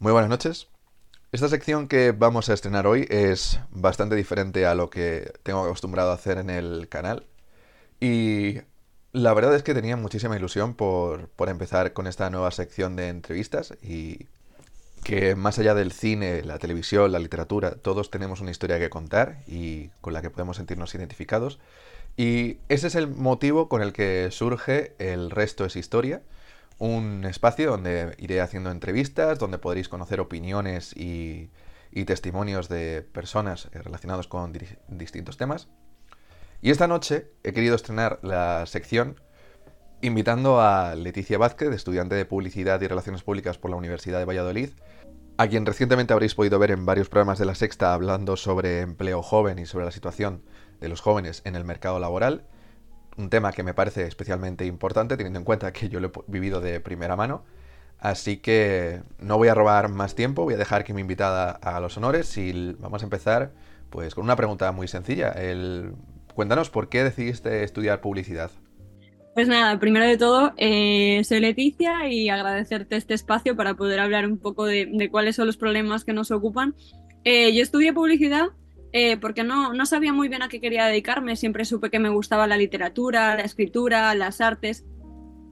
Muy buenas noches. Esta sección que vamos a estrenar hoy es bastante diferente a lo que tengo acostumbrado a hacer en el canal. Y la verdad es que tenía muchísima ilusión por, por empezar con esta nueva sección de entrevistas y que más allá del cine, la televisión, la literatura, todos tenemos una historia que contar y con la que podemos sentirnos identificados. Y ese es el motivo con el que surge El resto es historia, un espacio donde iré haciendo entrevistas, donde podréis conocer opiniones y, testimonios de personas relacionados con distintos temas. Y esta noche he querido estrenar la sección invitando a Leticia Vázquez, estudiante de Publicidad y Relaciones Públicas por la Universidad de Valladolid, a quien recientemente habréis podido ver en varios programas de La Sexta hablando sobre empleo joven y sobre la situación de los jóvenes en el mercado laboral, un tema que me parece especialmente importante teniendo en cuenta que yo lo he vivido de primera mano. Así que no voy a robar más tiempo, voy a dejar que mi invitada haga los honores y vamos a empezar pues con una pregunta muy sencilla. El... Cuéntanos por qué decidiste estudiar publicidad. Pues nada, primero de todo, eh, soy Leticia y agradecerte este espacio para poder hablar un poco de, cuáles son los problemas que nos ocupan. Eh, yo estudié publicidad eh, porque no, no sabía muy bien a qué quería dedicarme, siempre supe que me gustaba la literatura, la escritura, las artes,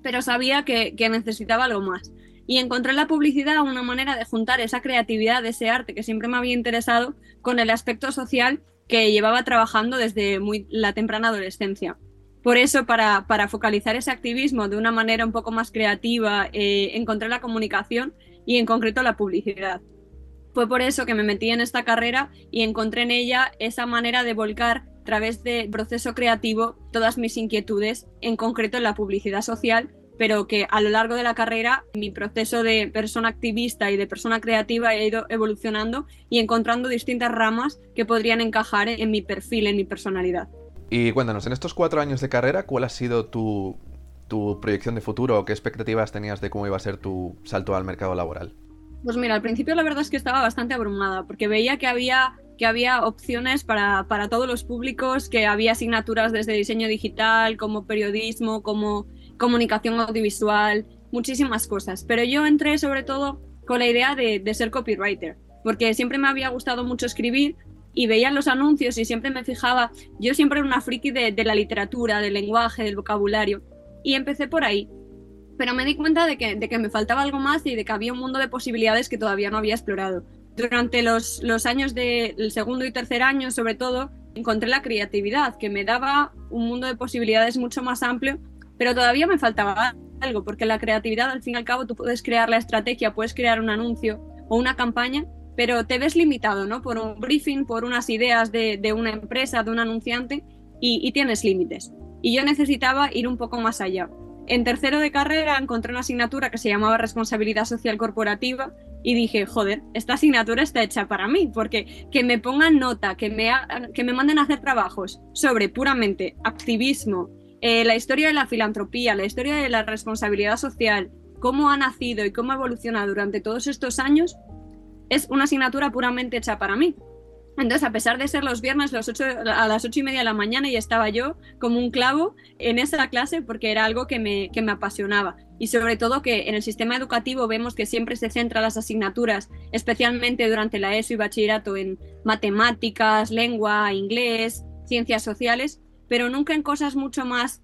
pero sabía que, que necesitaba algo más. Y encontré en la publicidad una manera de juntar esa creatividad, ese arte que siempre me había interesado, con el aspecto social que llevaba trabajando desde muy la temprana adolescencia. Por eso, para, focalizar ese activismo de una manera un poco más creativa, eh, encontré la comunicación y en concreto la publicidad. Fue por eso que me metí en esta carrera y encontré en ella esa manera de volcar a través del proceso creativo todas mis inquietudes, en concreto en la publicidad social, pero que a lo largo de la carrera mi proceso de persona activista y de persona creativa ha ido evolucionando y encontrando distintas ramas que podrían encajar en mi perfil, en mi personalidad. Y cuéntanos, en estos cuatro años de carrera, ¿cuál ha sido tu, proyección de futuro? ¿Qué expectativas tenías de cómo iba a ser tu salto al mercado laboral? Pues mira, al principio la verdad es que estaba bastante abrumada, porque veía que había, que había opciones para, para todos los públicos, que había asignaturas desde diseño digital, como periodismo, como comunicación audiovisual, muchísimas cosas. Pero yo entré sobre todo con la idea de, de ser copywriter, porque siempre me había gustado mucho escribir, y veía los anuncios y siempre me fijaba, yo siempre era una friki de, la literatura, del lenguaje, del vocabulario, y empecé por ahí. Pero me di cuenta de que, me faltaba algo más y de que había un mundo de posibilidades que todavía no había explorado. Durante los, los años del segundo y tercer año, sobre todo, encontré la creatividad, que me daba un mundo de posibilidades mucho más amplio, pero todavía me faltaba algo, porque la creatividad, al fin y al cabo, tú puedes crear la estrategia, puedes crear un anuncio o una campaña, pero te ves limitado, ¿no? Por un briefing, por unas ideas de, una empresa, de un anunciante, y, tienes límites. Y yo necesitaba ir un poco más allá. En tercero de carrera encontré una asignatura que se llamaba Responsabilidad Social Corporativa y dije, joder, esta asignatura está hecha para mí, porque que me pongan nota, que me, que me manden a hacer trabajos sobre puramente activismo, eh, la historia de la filantropía, la historia de la responsabilidad social, cómo ha nacido y cómo ha evolucionado durante todos estos años, es una asignatura puramente hecha para mí. Entonces, a pesar de ser los viernes a las ocho y media de la mañana, y estaba yo como un clavo en esa clase porque era algo que me, apasionaba. Y sobre todo que en el sistema educativo vemos que siempre se centra las asignaturas, especialmente durante la ESO y bachillerato, en matemáticas, lengua, inglés, ciencias sociales, pero nunca en cosas mucho más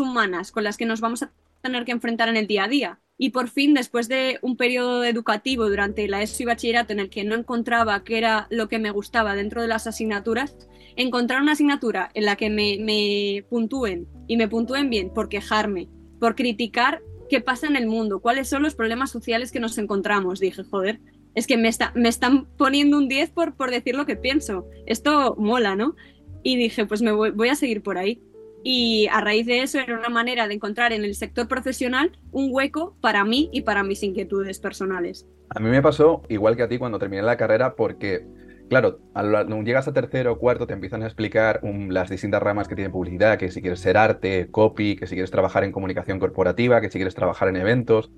humanas con las que nos vamos a tener que enfrentar en el día a día. Y por fin, después de un periodo educativo durante la ESO y bachillerato en el que no encontraba qué era lo que me gustaba dentro de las asignaturas, encontrar una asignatura en la que me, me puntúen y me puntúen bien por quejarme, por criticar qué pasa en el mundo, cuáles son los problemas sociales que nos encontramos. Dije, joder, es que me, está, me están poniendo un 10 por, por decir lo que pienso. Esto mola, ¿no? Y dije, pues me voy a seguir por ahí y a raíz de eso era una manera de encontrar en el sector profesional un hueco para mí y para mis inquietudes personales. A mí me pasó igual que a ti cuando terminé la carrera porque, claro, cuando llegas a tercero o cuarto te empiezan a explicar las distintas ramas que tiene publicidad, que si quieres ser arte, copy, que si quieres trabajar en comunicación corporativa, que si quieres trabajar en eventos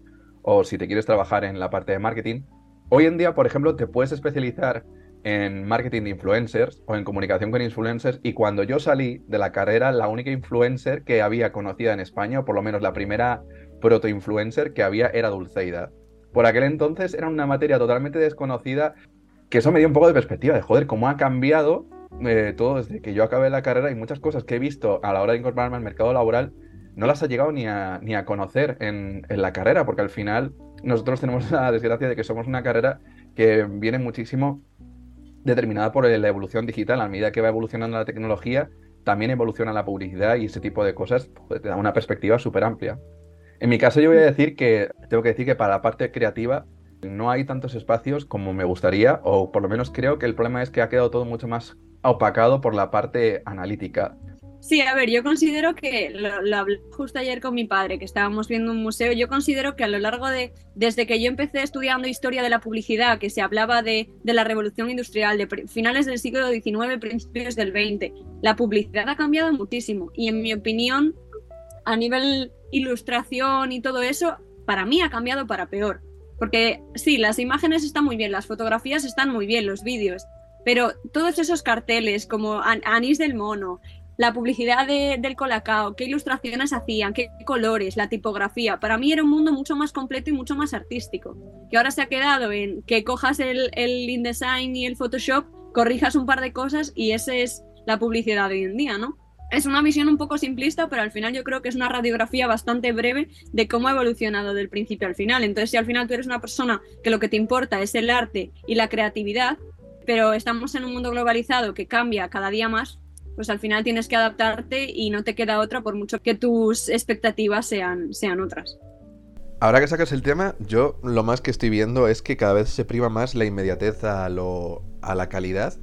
o si te quieres trabajar en la parte de marketing. Hoy en día, por ejemplo, te puedes especializar en marketing de influencers o en comunicación con influencers y cuando yo salí de la carrera, la única influencer que había conocida en España, o por lo menos la primera proto-influencer que había era Dulceida. por aquel entonces era una materia totalmente desconocida, que eso me dio un poco de perspectiva de, joder, cómo ha cambiado eh, todo desde que yo acabé la carrera y muchas cosas que he visto a la hora de incorporarme al mercado laboral no las ha llegado ni a, ni a conocer en, en la carrera, porque al final nosotros tenemos la desgracia de que somos una carrera que viene muchísimo determinada por la evolución digital. A medida que va evolucionando la tecnología, también evoluciona la publicidad y ese tipo de cosas pues, te da una perspectiva súper amplia. En mi caso yo voy a decir que, tengo que decir que para la parte creativa no hay tantos espacios como me gustaría, o por lo menos creo que el problema es que ha quedado todo mucho más opacado por la parte analítica. Sí, a ver, yo considero que, lo, hablé justo ayer con mi padre, que estábamos viendo un museo, yo considero que a lo largo de, desde que yo empecé estudiando historia de la publicidad, que se hablaba de, de la revolución industrial, de finales del siglo XIX, principios del XX, la publicidad ha cambiado muchísimo y en mi opinión, a nivel ilustración y todo eso, para mí ha cambiado para peor. Porque sí, las imágenes están muy bien, las fotografías están muy bien, los vídeos, pero todos esos carteles como Anís del Mono, la publicidad del Colacao, qué ilustraciones hacían, qué colores, la tipografía. Para mí era un mundo mucho más completo y mucho más artístico. Que ahora se ha quedado en que cojas el, el InDesign y el Photoshop, corrijas un par de cosas y esa es la publicidad de hoy en día, ¿no? Es una visión un poco simplista, pero al final yo creo que es una radiografía bastante breve de cómo ha evolucionado del principio al final. Entonces, si al final tú eres una persona que lo que te importa es el arte y la creatividad, pero estamos en un mundo globalizado que cambia cada día más, pues al final tienes que adaptarte y no te queda otra por mucho que tus expectativas sean, sean otras. Ahora que sacas el tema, yo lo más que estoy viendo es que cada vez se priva más la inmediatez a, lo, a la calidad.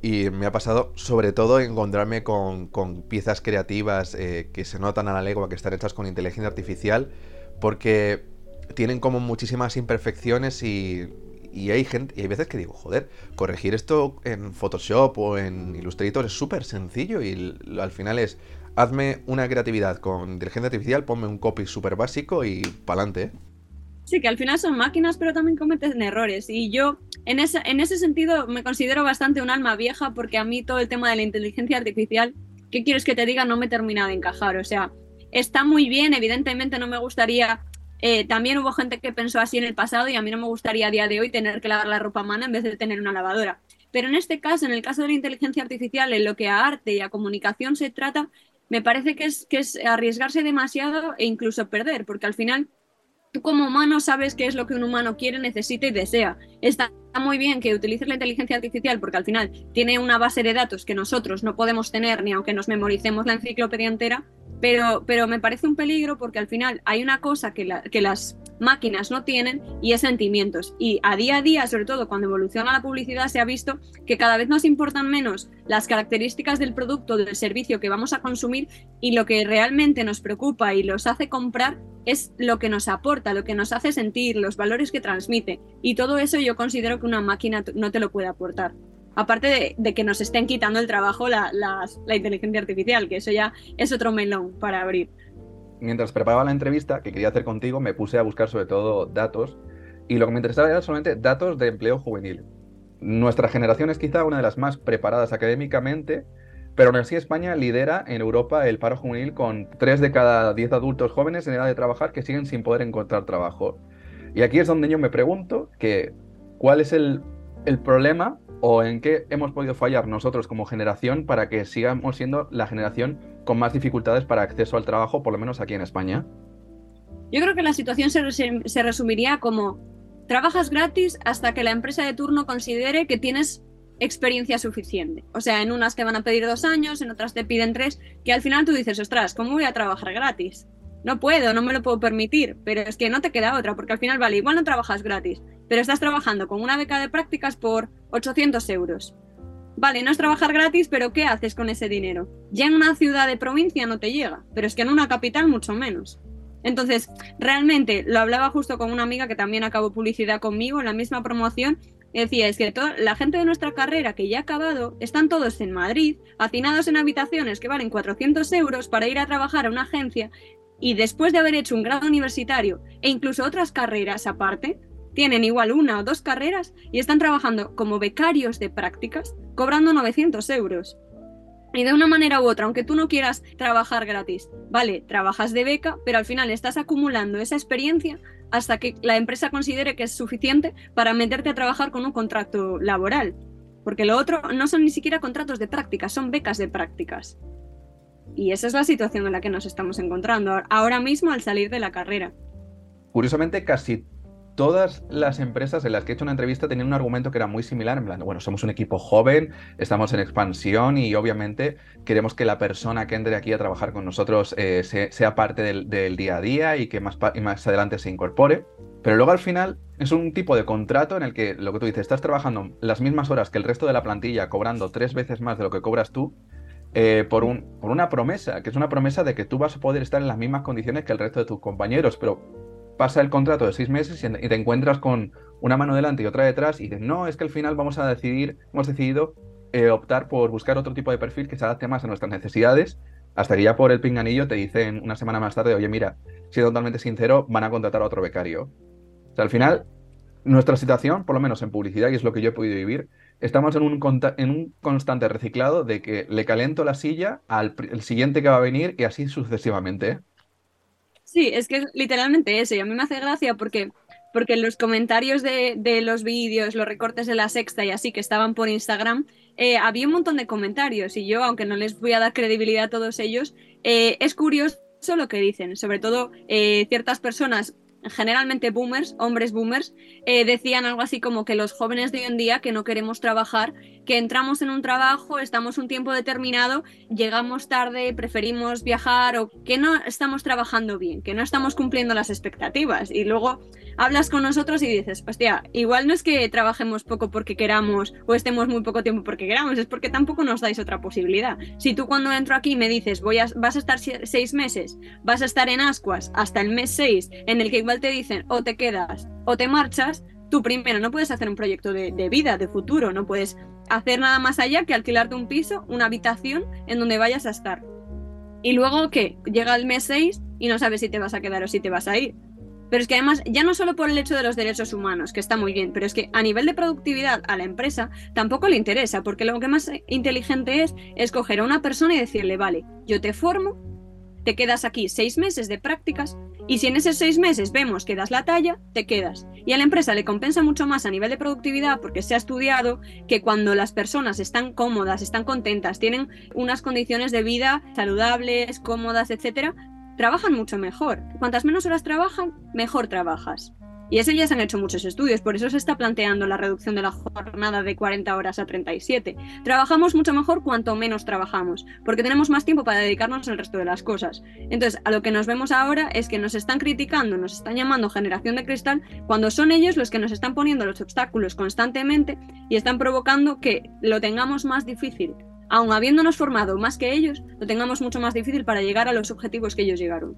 Y me ha pasado sobre todo encontrarme con, con piezas creativas eh, que se notan a la legua, que están hechas con inteligencia artificial, porque tienen como muchísimas imperfecciones y y hay gente, y hay veces que digo, joder, corregir esto en Photoshop o en Illustrator es súper sencillo y al final es, hazme una creatividad con inteligencia artificial, ponme un copy súper básico y pa'lante. Sí, que al final son máquinas, pero también cometen errores. Y yo, en ese, en ese sentido, me considero bastante un alma vieja porque a mí todo el tema de la inteligencia artificial, ¿qué quieres que te diga? No me termina de encajar. O sea, está muy bien, evidentemente no me gustaría eh, también hubo gente que pensó así en el pasado y a mí no me gustaría a día de hoy tener que lavar la ropa a mano en vez de tener una lavadora. Pero en este caso, en el caso de la inteligencia artificial, en lo que a arte y a comunicación se trata, me parece que es, que es arriesgarse demasiado e incluso perder, porque al final tú como humano sabes qué es lo que un humano quiere, necesita y desea. Está muy bien que utilices la inteligencia artificial porque al final tiene una base de datos que nosotros no podemos tener ni aunque nos memoricemos la enciclopedia entera, pero, pero me parece un peligro porque al final hay una cosa que, que las máquinas no tienen y es sentimientos. Y a día a día, sobre todo cuando evoluciona la publicidad, se ha visto que cada vez nos importan menos las características del producto, del servicio que vamos a consumir y lo que realmente nos preocupa y los hace comprar es lo que nos aporta, lo que nos hace sentir, los valores que transmite. Y todo eso yo considero que una máquina no te lo puede aportar aparte de, que nos estén quitando el trabajo la, inteligencia artificial, que eso ya es otro melón para abrir. Mientras preparaba la entrevista que quería hacer contigo, me puse a buscar sobre todo datos y lo que me interesaba era solamente datos de empleo juvenil. Nuestra generación es quizá una de las más preparadas académicamente, pero aún así España lidera en Europa el paro juvenil con 3 de cada 10 adultos jóvenes en edad de trabajar que siguen sin poder encontrar trabajo. Y aquí es donde yo me pregunto que cuál es el, el problema o en qué hemos podido fallar nosotros como generación para que sigamos siendo la generación con más dificultades para acceso al trabajo, por lo menos aquí en España? Yo creo que la situación se, resumiría como trabajas gratis hasta que la empresa de turno considere que tienes experiencia suficiente. O sea, en unas te van a pedir dos años, en otras te piden tres, que al final tú dices, ostras, ¿cómo voy a trabajar gratis? No puedo, no me lo puedo permitir, pero es que no te queda otra, porque al final, vale, igual no trabajas gratis, pero estás trabajando con una beca de prácticas por 800 euros. Vale, no es trabajar gratis, pero ¿qué haces con ese dinero? Ya en una ciudad de provincia no te llega, pero es que en una capital mucho menos. Entonces, realmente lo hablaba justo con una amiga que también acabó publicidad conmigo en la misma promoción. Decía, es que toda, la gente de nuestra carrera que ya ha acabado están todos en Madrid, hacinados en habitaciones que valen 400 euros para ir a trabajar a una agencia y después de haber hecho un grado universitario e incluso otras carreras aparte, tienen igual una o dos carreras y están trabajando como becarios de prácticas, cobrando 900 euros. Y de una manera u otra, aunque tú no quieras trabajar gratis, vale, trabajas de beca, pero al final estás acumulando esa experiencia hasta que la empresa considere que es suficiente para meterte a trabajar con un contrato laboral. Porque lo otro no son ni siquiera contratos de prácticas, son becas de prácticas. Y esa es la situación en la que nos estamos encontrando ahora mismo al salir de la carrera. Curiosamente, casi todas las empresas en las que he hecho una entrevista tenían un argumento que era muy similar, en plan, bueno, somos un equipo joven, estamos en expansión y obviamente queremos que la persona que entre aquí a trabajar con nosotros eh, sea parte del, día a día y que más, más adelante se incorpore. Pero luego al final es un tipo de contrato en el que lo que tú dices, estás trabajando las mismas horas que el resto de la plantilla, cobrando tres veces más de lo que cobras tú, eh, por, un, por una promesa, que es una promesa de que tú vas a poder estar en las mismas condiciones que el resto de tus compañeros, pero pasa el contrato de seis meses y te encuentras con una mano delante y otra detrás y dices, no, es que al final vamos a decidir, hemos decidido eh, optar por buscar otro tipo de perfil que se adapte más a nuestras necesidades, hasta que ya por el pinganillo te dicen una semana más tarde, oye, mira, siendo totalmente sincero, van a contratar a otro becario. O sea, al final, nuestra situación, por lo menos en publicidad, y es lo que yo he podido vivir, estamos en un, en un constante reciclado de que le calento la silla al siguiente que va a venir y así sucesivamente. Sí, es que literalmente eso, y a mí me hace gracia porque, porque los comentarios de, los vídeos, los recortes de la sexta y así que estaban por Instagram, eh, había un montón de comentarios y yo, aunque no les voy a dar credibilidad a todos ellos, eh, es curioso lo que dicen, sobre todo eh, ciertas personas generalmente boomers, hombres boomers, eh, decían algo así como que los jóvenes de hoy en día que no queremos trabajar, que entramos en un trabajo, estamos un tiempo determinado, llegamos tarde, preferimos viajar o que no estamos trabajando bien, que no estamos cumpliendo las expectativas. Y luego hablas con nosotros y dices, hostia, igual no es que trabajemos poco porque queramos o estemos muy poco tiempo porque queramos, es porque tampoco nos dais otra posibilidad. Si tú cuando entro aquí me dices, voy a, vas a estar seis meses, vas a estar en Ascuas hasta el mes seis, en el que igual te dicen o te quedas o te marchas, tú primero no puedes hacer un proyecto de, vida, de futuro, no puedes hacer nada más allá que alquilarte un piso, una habitación en donde vayas a estar. Y luego que llega el mes 6 y no sabes si te vas a quedar o si te vas a ir. Pero es que además, ya no solo por el hecho de los derechos humanos, que está muy bien, pero es que a nivel de productividad a la empresa tampoco le interesa, porque lo que más inteligente es escoger a una persona y decirle, vale, yo te formo, te quedas aquí seis meses de prácticas, y si en esos seis meses vemos que das la talla, te quedas. Y a la empresa le compensa mucho más a nivel de productividad porque se ha estudiado que cuando las personas están cómodas, están contentas, tienen unas condiciones de vida saludables, cómodas, etcétera, trabajan mucho mejor. Cuantas menos horas trabajan, mejor trabajas. Y eso ya se han hecho muchos estudios, por eso se está planteando la reducción de la jornada de 40 horas a 37. Trabajamos mucho mejor cuanto menos trabajamos, porque tenemos más tiempo para dedicarnos al resto de las cosas. Entonces, a lo que nos vemos ahora es que nos están criticando, nos están llamando generación de cristal, cuando son ellos los que nos están poniendo los obstáculos constantemente y están provocando que lo tengamos más difícil aun habiéndonos formado más que ellos, lo tengamos mucho más difícil para llegar a los objetivos que ellos llegaron.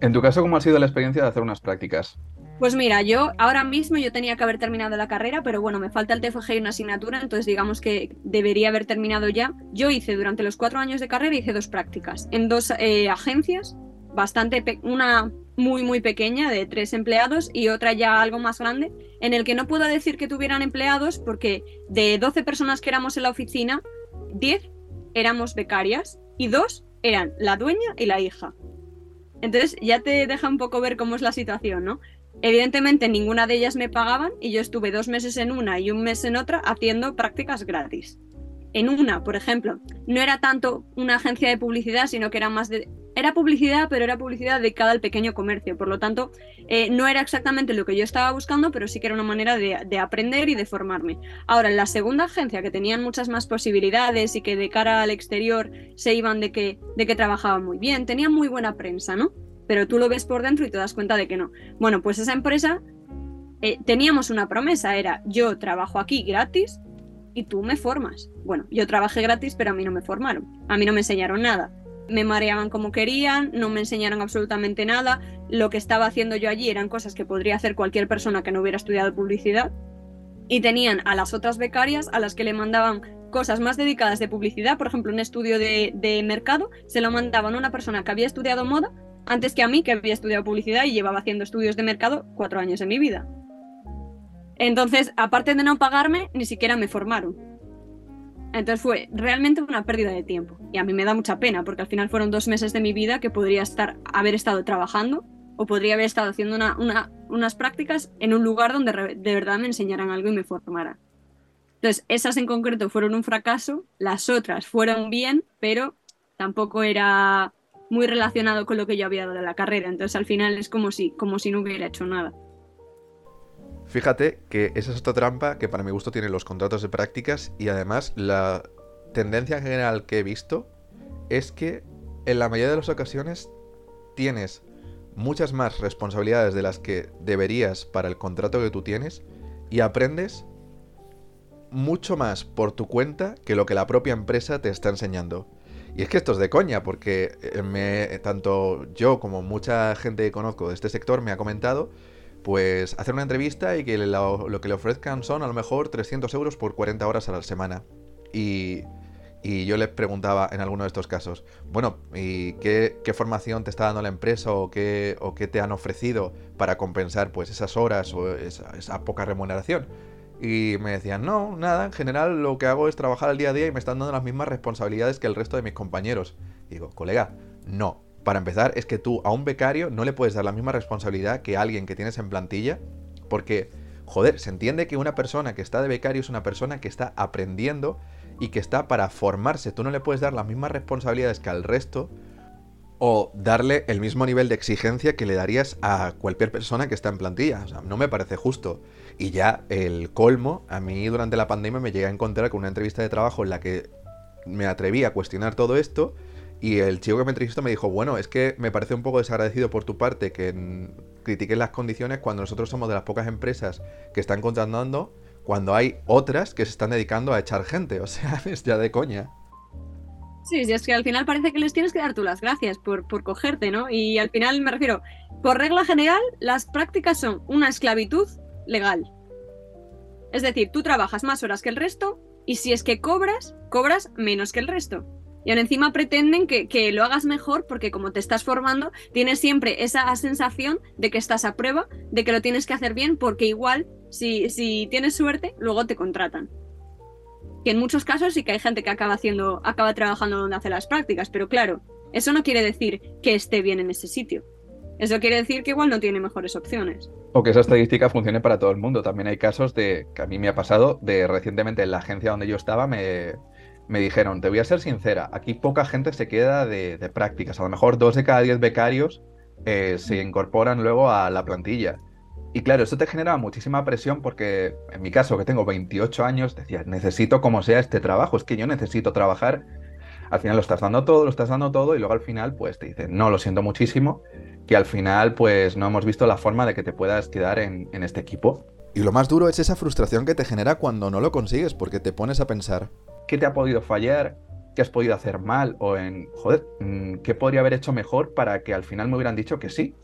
En tu caso, ¿cómo ha sido la experiencia de hacer unas prácticas? Pues mira, yo ahora mismo yo tenía que haber terminado la carrera, pero bueno, me falta el TFG y una asignatura, entonces digamos que debería haber terminado ya. Yo hice durante los cuatro años de carrera, hice dos prácticas en dos eh, agencias, bastante, una muy muy pequeña de tres empleados y otra ya algo más grande, en el que no puedo decir que tuvieran empleados porque de 12 personas que éramos en la oficina, 10 éramos becarias y dos eran la dueña y la hija. Entonces ya te deja un poco ver cómo es la situación, ¿no? Evidentemente ninguna de ellas me pagaban y yo estuve dos meses en una y un mes en otra haciendo prácticas gratis en una, por ejemplo, no era tanto una agencia de publicidad, sino que era más de... Era publicidad, pero era publicidad dedicada al pequeño comercio. Por lo tanto, eh, no era exactamente lo que yo estaba buscando, pero sí que era una manera de, aprender y de formarme. Ahora, en la segunda agencia, que tenían muchas más posibilidades y que de cara al exterior se iban de que, de que trabajaban muy bien, tenían muy buena prensa, ¿no? Pero tú lo ves por dentro y te das cuenta de que no. Bueno, pues esa empresa eh, teníamos una promesa, era yo trabajo aquí gratis y tú me formas. Bueno, yo trabajé gratis, pero a mí no me formaron, a mí no me enseñaron nada. Me mareaban como querían, no me enseñaron absolutamente nada. Lo que estaba haciendo yo allí eran cosas que podría hacer cualquier persona que no hubiera estudiado publicidad. Y tenían a las otras becarias a las que le mandaban cosas más dedicadas de publicidad, por ejemplo, un estudio de, de mercado, se lo mandaban a una persona que había estudiado moda antes que a mí, que había estudiado publicidad y llevaba haciendo estudios de mercado cuatro años en mi vida. Entonces, aparte de no pagarme, ni siquiera me formaron. Entonces fue realmente una pérdida de tiempo. Y a mí me da mucha pena, porque al final fueron dos meses de mi vida que podría estar, haber estado trabajando o podría haber estado haciendo unas prácticas en un lugar donde de verdad me enseñaran algo y me formaran. Entonces, esas en concreto fueron un fracaso, las otras fueron bien, pero tampoco era muy relacionado con lo que yo había dado en la carrera. Entonces, al final es como si, como si no hubiera hecho nada. Fíjate que esa es otra trampa que para mi gusto tienen los contratos de prácticas y además la tendencia general que he visto es que en la mayoría de las ocasiones tienes muchas más responsabilidades de las que deberías para el contrato que tú tienes y aprendes mucho más por tu cuenta que lo que la propia empresa te está enseñando. Y es que esto es de coña, porque eh, me, tanto yo como mucha gente que conozco de este sector me ha comentado, pues hacer una entrevista y que lo, lo que le ofrezcan son a lo mejor 300 euros por 40 horas a la semana. Y y yo les preguntaba en alguno de estos casos, bueno, ¿y qué, formación te está dando la empresa o qué, o qué te han ofrecido para compensar pues esas horas o esa, poca remuneración? Y me decían, no, nada, en general lo que hago es trabajar al día a día y me están dando las mismas responsabilidades que el resto de mis compañeros. digo, colega, no. Para empezar, es que tú a un becario no le puedes dar la misma responsabilidad que a alguien que tienes en plantilla, porque, joder, se entiende que una persona que está de becario es una persona que está aprendiendo y que está para formarse. Tú no le puedes dar las mismas responsabilidades que al resto o darle el mismo nivel de exigencia que le darías a cualquier persona que está en plantilla. O sea, no me parece justo. Y ya el colmo, a mí durante la pandemia me llegué a encontrar con una entrevista de trabajo en la que me atreví a cuestionar todo esto y el chico que me entrevistó me dijo, bueno, es que me parece un poco desagradecido por tu parte que critiques las condiciones cuando nosotros somos de las pocas empresas que están contratando cuando hay otras que se están dedicando a echar gente. O sea, es ya de coña. Sí, sí, es que al final parece que les tienes que dar tú las gracias por, por cogerte, ¿no? Y al final me refiero, por regla general, las prácticas son una esclavitud legal. Es decir, tú trabajas más horas que el resto y si es que cobras, cobras menos que el resto. Y ahora encima pretenden que, que, lo hagas mejor porque como te estás formando, tienes siempre esa sensación de que estás a prueba, de que lo tienes que hacer bien, porque igual, si, si tienes suerte, luego te contratan. Que en muchos casos sí que hay gente que acaba haciendo, acaba trabajando donde hace las prácticas, pero claro, eso no quiere decir que esté bien en ese sitio. Eso quiere decir que igual no tiene mejores opciones. O que esa estadística funcione para todo el mundo. También hay casos de que a mí me ha pasado de recientemente en la agencia donde yo estaba me, me dijeron, te voy a ser sincera, aquí poca gente se queda de, prácticas, a lo mejor dos de cada diez becarios eh, se incorporan luego a la plantilla. Y claro, eso te genera muchísima presión porque en mi caso, que tengo 28 años, decía, necesito como sea este trabajo, es que yo necesito trabajar. Al final lo estás dando todo, lo estás dando todo y luego al final pues te dicen, no, lo siento muchísimo, que al final pues no hemos visto la forma de que te puedas quedar en, en este equipo. Y lo más duro es esa frustración que te genera cuando no lo consigues porque te pones a pensar, qué te ha podido fallar, qué has podido hacer mal o en, joder, mm, qué podría haber hecho mejor para que al final me hubieran dicho que sí.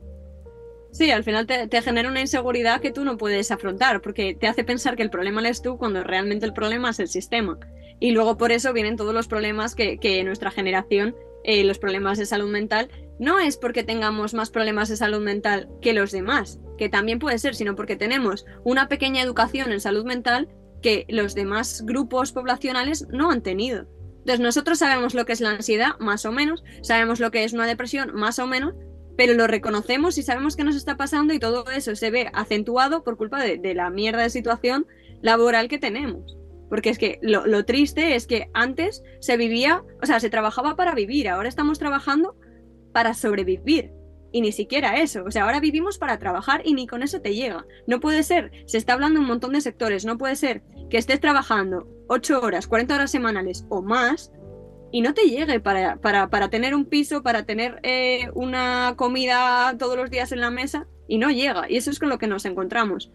Sí, al final te, genera una inseguridad que tú no puedes afrontar, porque te hace pensar que el problema eres tú cuando realmente el problema es el sistema. Y luego por eso vienen todos los problemas que, nuestra generación, eh, los problemas de salud mental, no es porque tengamos más problemas de salud mental que los demás, que también puede ser, sino porque tenemos una pequeña educación en salud mental que los demás grupos poblacionales no han tenido. Entonces nosotros sabemos lo que es la ansiedad, más o menos, sabemos lo que es una depresión, más o menos, pero lo reconocemos y sabemos qué nos está pasando y todo eso se ve acentuado por culpa de, la mierda de situación laboral que tenemos. Porque es que lo, lo, triste es que antes se vivía, o sea, se trabajaba para vivir, ahora estamos trabajando para sobrevivir. Y ni siquiera eso. O sea, ahora vivimos para trabajar y ni con eso te llega. No puede ser, se está hablando un montón de sectores, no puede ser que estés trabajando 8 horas, 40 horas semanales o más y no te llegue para, para, tener un piso, para tener eh, una comida todos los días en la mesa y no llega. Y eso es con lo que nos encontramos.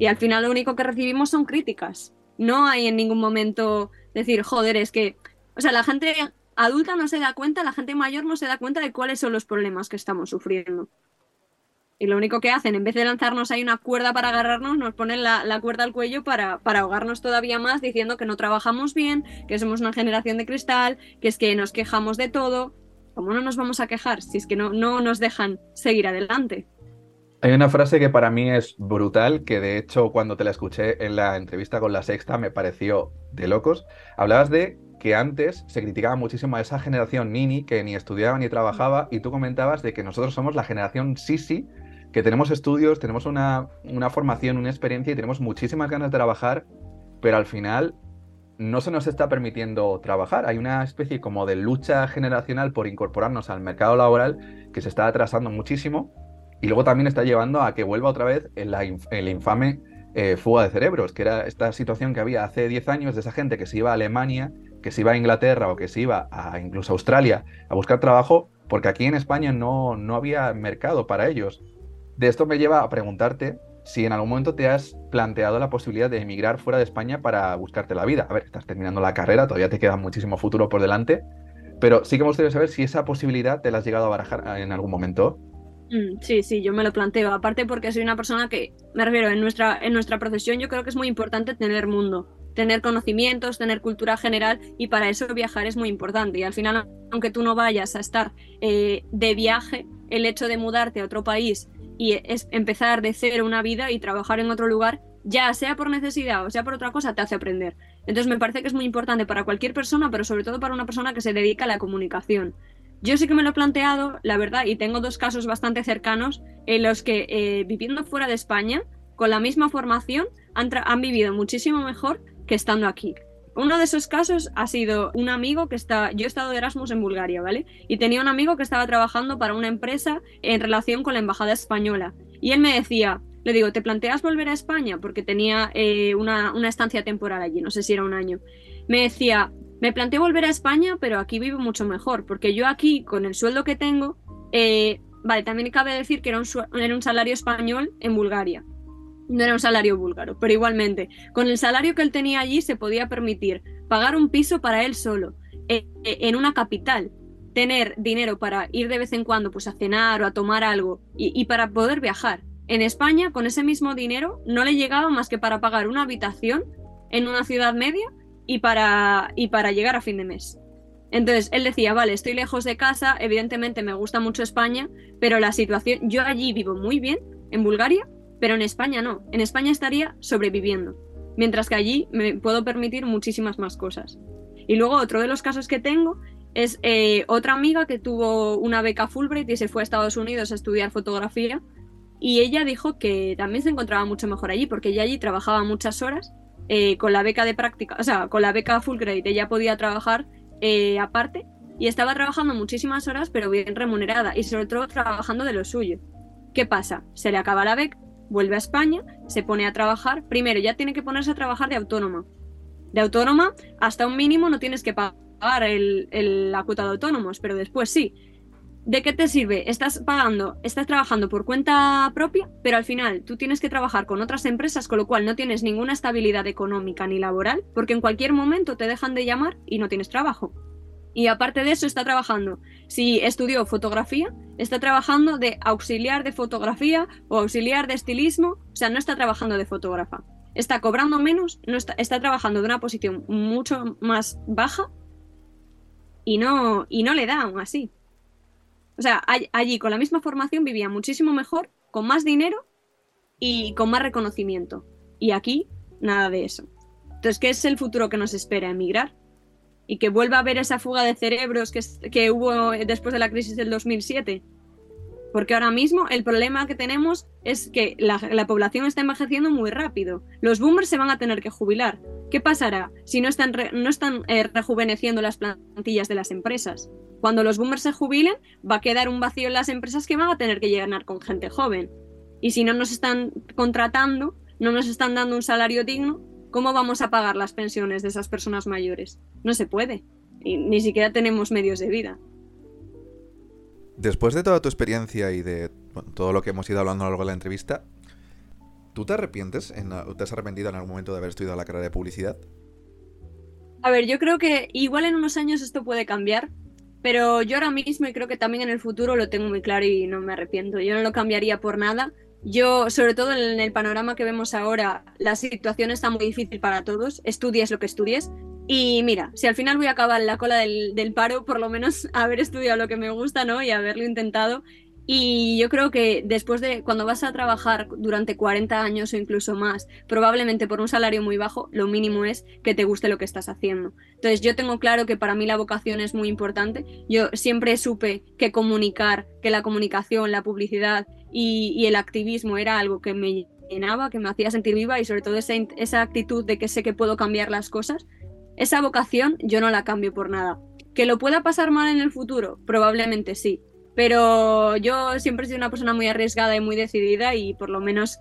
Y al final lo único que recibimos son críticas. No hay en ningún momento decir, joder, es que, o sea, la gente adulta no se da cuenta, la gente mayor no se da cuenta de cuáles son los problemas que estamos sufriendo. Y lo único que hacen, en vez de lanzarnos ahí una cuerda para agarrarnos, nos ponen la, cuerda al cuello para, ahogarnos todavía más, diciendo que no trabajamos bien, que somos una generación de cristal, que es que nos quejamos de todo. ¿Cómo no nos vamos a quejar si es que no, no nos dejan seguir adelante? Hay una frase que para mí es brutal, que de hecho cuando te la escuché en la entrevista con la sexta me pareció de locos. Hablabas de que antes se criticaba muchísimo a esa generación Nini que ni estudiaba ni trabajaba y tú comentabas de que nosotros somos la generación Sisi, que tenemos estudios, tenemos una, una formación, una experiencia y tenemos muchísimas ganas de trabajar, pero al final no se nos está permitiendo trabajar. Hay una especie como de lucha generacional por incorporarnos al mercado laboral que se está atrasando muchísimo y luego también está llevando a que vuelva otra vez el, el infame eh, fuga de cerebros, que era esta situación que había hace 10 años de esa gente que se iba a Alemania, que se iba a Inglaterra o que se iba a incluso a Australia a buscar trabajo, porque aquí en España no, no había mercado para ellos. De esto me lleva a preguntarte si en algún momento te has planteado la posibilidad de emigrar fuera de España para buscarte la vida. A ver, estás terminando la carrera, todavía te queda muchísimo futuro por delante, pero sí que me gustaría saber si esa posibilidad te la has llegado a barajar en algún momento. Mm, sí, sí, yo me lo planteo. Aparte porque soy una persona que, me refiero, en nuestra, en nuestra profesión yo creo que es muy importante tener mundo, tener conocimientos, tener cultura general y para eso viajar es muy importante. Y al final, aunque tú no vayas a estar eh, de viaje, el hecho de mudarte a otro país y es empezar de cero una vida y trabajar en otro lugar, ya sea por necesidad o sea por otra cosa, te hace aprender. Entonces me parece que es muy importante para cualquier persona, pero sobre todo para una persona que se dedica a la comunicación. Yo sí que me lo he planteado, la verdad, y tengo dos casos bastante cercanos en los que eh, viviendo fuera de España, con la misma formación, han, han vivido muchísimo mejor que estando aquí. Uno de esos casos ha sido un amigo que está, yo he estado de Erasmus en Bulgaria, ¿vale? Y tenía un amigo que estaba trabajando para una empresa en relación con la embajada española. Y él me decía, le digo, ¿te planteas volver a España? Porque tenía eh, una, una, estancia temporal allí, no sé si era un año. Me decía, me planteo volver a España, pero aquí vivo mucho mejor, porque yo aquí, con el sueldo que tengo, eh, vale, también cabe decir que era un, era un salario español en Bulgaria. No era un salario búlgaro, pero igualmente, con el salario que él tenía allí se podía permitir pagar un piso para él solo, eh, eh, en una capital, tener dinero para ir de vez en cuando pues, a cenar o a tomar algo y, y para poder viajar. En España, con ese mismo dinero, no le llegaba más que para pagar una habitación en una ciudad media y para, y para llegar a fin de mes. Entonces él decía, vale, estoy lejos de casa, evidentemente me gusta mucho España, pero la situación, yo allí vivo muy bien, en Bulgaria, pero en España no, en España estaría sobreviviendo, mientras que allí me puedo permitir muchísimas más cosas. Y luego otro de los casos que tengo es eh, otra amiga que tuvo una beca Fulbright y se fue a Estados Unidos a estudiar fotografía y ella dijo que también se encontraba mucho mejor allí porque ella allí trabajaba muchas horas eh, con la beca de práctica, o sea, con la beca full credit, ella podía trabajar eh, aparte y estaba trabajando muchísimas horas, pero bien remunerada y sobre todo trabajando de lo suyo. ¿Qué pasa? Se le acaba la beca, vuelve a España, se pone a trabajar. Primero, ya tiene que ponerse a trabajar de autónoma. De autónoma, hasta un mínimo no tienes que pagar el, la cuota de autónomos, pero después sí. ¿De qué te sirve? Estás pagando, estás trabajando por cuenta propia, pero al final tú tienes que trabajar con otras empresas, con lo cual no tienes ninguna estabilidad económica ni laboral, porque en cualquier momento te dejan de llamar y no tienes trabajo. Y aparte de eso está trabajando, si estudió fotografía, está trabajando de auxiliar de fotografía o auxiliar de estilismo, o sea, no está trabajando de fotógrafa. Está cobrando menos, no está, está trabajando de una posición mucho más baja y no, y no le da aún así. O sea, allí con la misma formación vivía muchísimo mejor, con más dinero y con más reconocimiento. Y aquí, nada de eso. Entonces, ¿qué es el futuro que nos espera? ¿Emigrar? Y que vuelva a haber esa fuga de cerebros que, que hubo después de la crisis del 2007. Porque ahora mismo el problema que tenemos es que la, población está envejeciendo muy rápido. Los boomers se van a tener que jubilar. ¿Qué pasará si no están, no están eh, rejuveneciendo las plantillas de las empresas? Cuando los boomers se jubilen, va a quedar un vacío en las empresas que van a tener que llenar con gente joven. Y si no nos están contratando, no nos están dando un salario digno, ¿cómo vamos a pagar las pensiones de esas personas mayores? No se puede. Y ni siquiera tenemos medios de vida. Después de toda tu experiencia y de todo lo que hemos ido hablando a lo largo de la entrevista, ¿tú te arrepientes? En, ¿Te has arrepentido en algún momento de haber estudiado la carrera de publicidad? A ver, yo creo que igual en unos años esto puede cambiar, pero yo ahora mismo y creo que también en el futuro lo tengo muy claro y no me arrepiento. Yo no lo cambiaría por nada. Yo, sobre todo en el panorama que vemos ahora, la situación está muy difícil para todos, estudies lo que estudies. Y mira, si al final voy a acabar la cola del, paro, por lo menos haber estudiado lo que me gusta, ¿no? Y haberlo intentado. Y yo creo que después de cuando vas a trabajar durante 40 años o incluso más, probablemente por un salario muy bajo, lo mínimo es que te guste lo que estás haciendo. Entonces yo tengo claro que para mí la vocación es muy importante. Yo siempre supe que comunicar, que la comunicación, la publicidad y, el activismo era algo que me llenaba, que me hacía sentir viva y sobre todo esa, esa actitud de que sé que puedo cambiar las cosas. Esa vocación yo no la cambio por nada. ¿Que lo pueda pasar mal en el futuro? Probablemente sí pero yo siempre he sido una persona muy arriesgada y muy decidida y por lo menos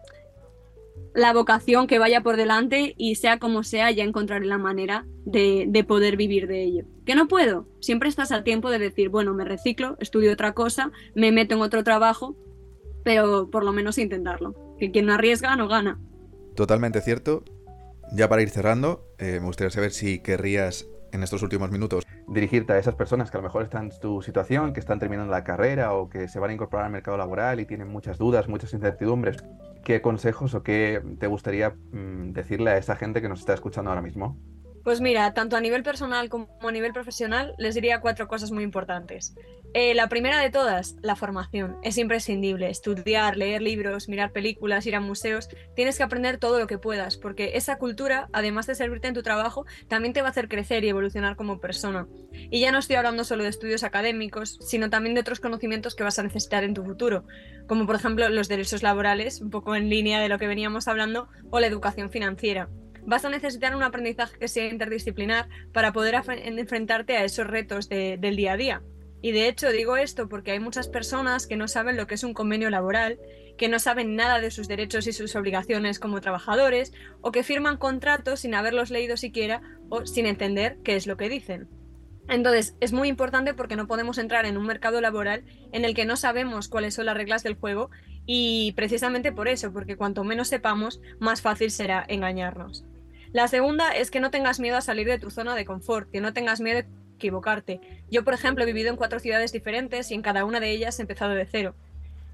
la vocación que vaya por delante y sea como sea, ya encontraré la manera de, de, poder vivir de ello. ¿Que no puedo? Siempre estás a tiempo de decir, bueno, me reciclo, estudio otra cosa, me meto en otro trabajo, pero por lo menos intentarlo. Que quien no arriesga no gana. Totalmente cierto. Ya para ir cerrando, eh, me gustaría saber si querrías en estos últimos minutos dirigirte a esas personas que a lo mejor están en tu situación, que están terminando la carrera o que se van a incorporar al mercado laboral y tienen muchas dudas, muchas incertidumbres. ¿Qué consejos o qué te gustaría mm, decirle a esa gente que nos está escuchando ahora mismo? Pues mira, tanto a nivel personal como a nivel profesional, les diría cuatro cosas muy importantes. Eh, la primera de todas, la formación. Es imprescindible. Estudiar, leer libros, mirar películas, ir a museos. Tienes que aprender todo lo que puedas, porque esa cultura, además de servirte en tu trabajo, también te va a hacer crecer y evolucionar como persona. Y ya no estoy hablando solo de estudios académicos, sino también de otros conocimientos que vas a necesitar en tu futuro, como por ejemplo los derechos laborales, un poco en línea de lo que veníamos hablando, o la educación financiera vas a necesitar un aprendizaje que sea interdisciplinar para poder enfrentarte a esos retos del día a día. Y de hecho digo esto porque hay muchas personas que no saben lo que es un convenio laboral, que no saben nada de sus derechos y sus obligaciones como trabajadores, o que firman contratos sin haberlos leído siquiera o sin entender qué es lo que dicen. Entonces, es muy importante porque no podemos entrar en un mercado laboral en el que no sabemos cuáles son las reglas del juego y precisamente por eso, porque cuanto menos sepamos, más fácil será engañarnos. La segunda es que no tengas miedo a salir de tu zona de confort, que no tengas miedo equivocarte. Yo, por ejemplo, he vivido en cuatro ciudades diferentes y en cada una de ellas he empezado de cero.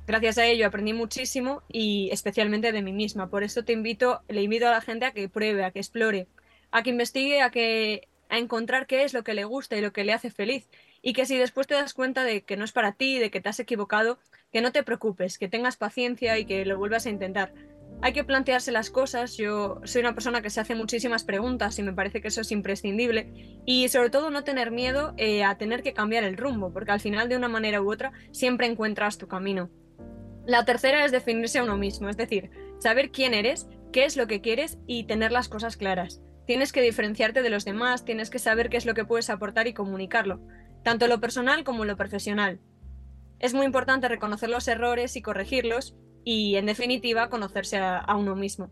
Gracias a ello aprendí muchísimo y especialmente de mí misma. Por eso te invito, le invito a la gente a que pruebe, a que explore, a que investigue, a que a encontrar qué es lo que le gusta y lo que le hace feliz. Y que si después te das cuenta de que no es para ti, de que te has equivocado, que no te preocupes, que tengas paciencia y que lo vuelvas a intentar hay que plantearse las cosas. Yo soy una persona que se hace muchísimas preguntas y me parece que eso es imprescindible. Y sobre todo no tener miedo eh, a tener que cambiar el rumbo, porque al final de una manera u otra siempre encuentras tu camino. La tercera es definirse a uno mismo, es decir, saber quién eres, qué es lo que quieres y tener las cosas claras. Tienes que diferenciarte de los demás, tienes que saber qué es lo que puedes aportar y comunicarlo, tanto lo personal como lo profesional. Es muy importante reconocer los errores y corregirlos, y en definitiva conocerse a, uno mismo.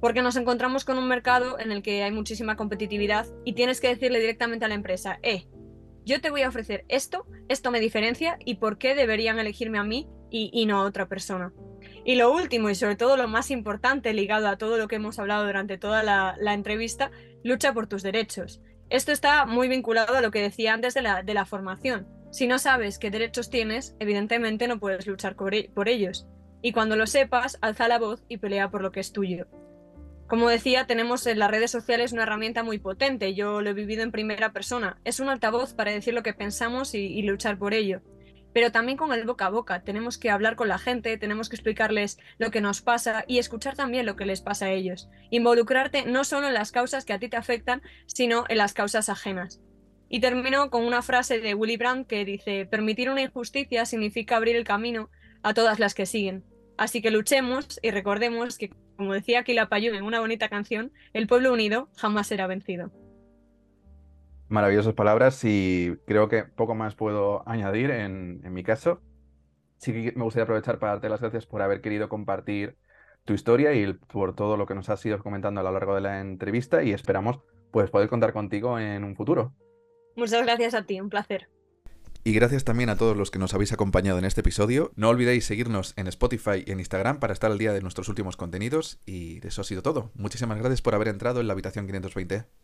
Porque nos encontramos con un mercado en el que hay muchísima competitividad y tienes que decirle directamente a la empresa, eh, yo te voy a ofrecer esto, esto me diferencia y por qué deberían elegirme a mí y, no a otra persona. Y lo último y sobre todo lo más importante ligado a todo lo que hemos hablado durante toda la, entrevista, lucha por tus derechos. Esto está muy vinculado a lo que decía antes de la, de la formación. Si no sabes qué derechos tienes, evidentemente no puedes luchar por e, ellos y cuando lo sepas, alza la voz y pelea por lo que es tuyo. Como decía, tenemos en las redes sociales una herramienta muy potente, yo lo he vivido en primera persona. Es un altavoz para decir lo que pensamos y, luchar por ello. Pero también con el boca a boca, tenemos que hablar con la gente, tenemos que explicarles lo que nos pasa y escuchar también lo que les pasa a ellos. Involucrarte no solo en las causas que a ti te afectan, sino en las causas ajenas. Y termino con una frase de Willy Brandt que dice, permitir una injusticia significa abrir el camino a todas las que siguen. Así que luchemos y recordemos que, como decía Aquila Payún en una bonita canción, el pueblo unido jamás será vencido. Maravillosas palabras y creo que poco más puedo añadir en, mi caso. Sí que me gustaría aprovechar para darte las gracias por haber querido compartir tu historia y por todo lo que nos has ido comentando a lo largo de la entrevista y esperamos pues poder contar contigo en un futuro. Muchas gracias a ti, un placer. Y gracias también a todos los que nos habéis acompañado en este episodio. No olvidéis seguirnos en Spotify y en Instagram para estar al día de nuestros últimos contenidos. Y eso ha sido todo. Muchísimas gracias por haber entrado en la habitación 520.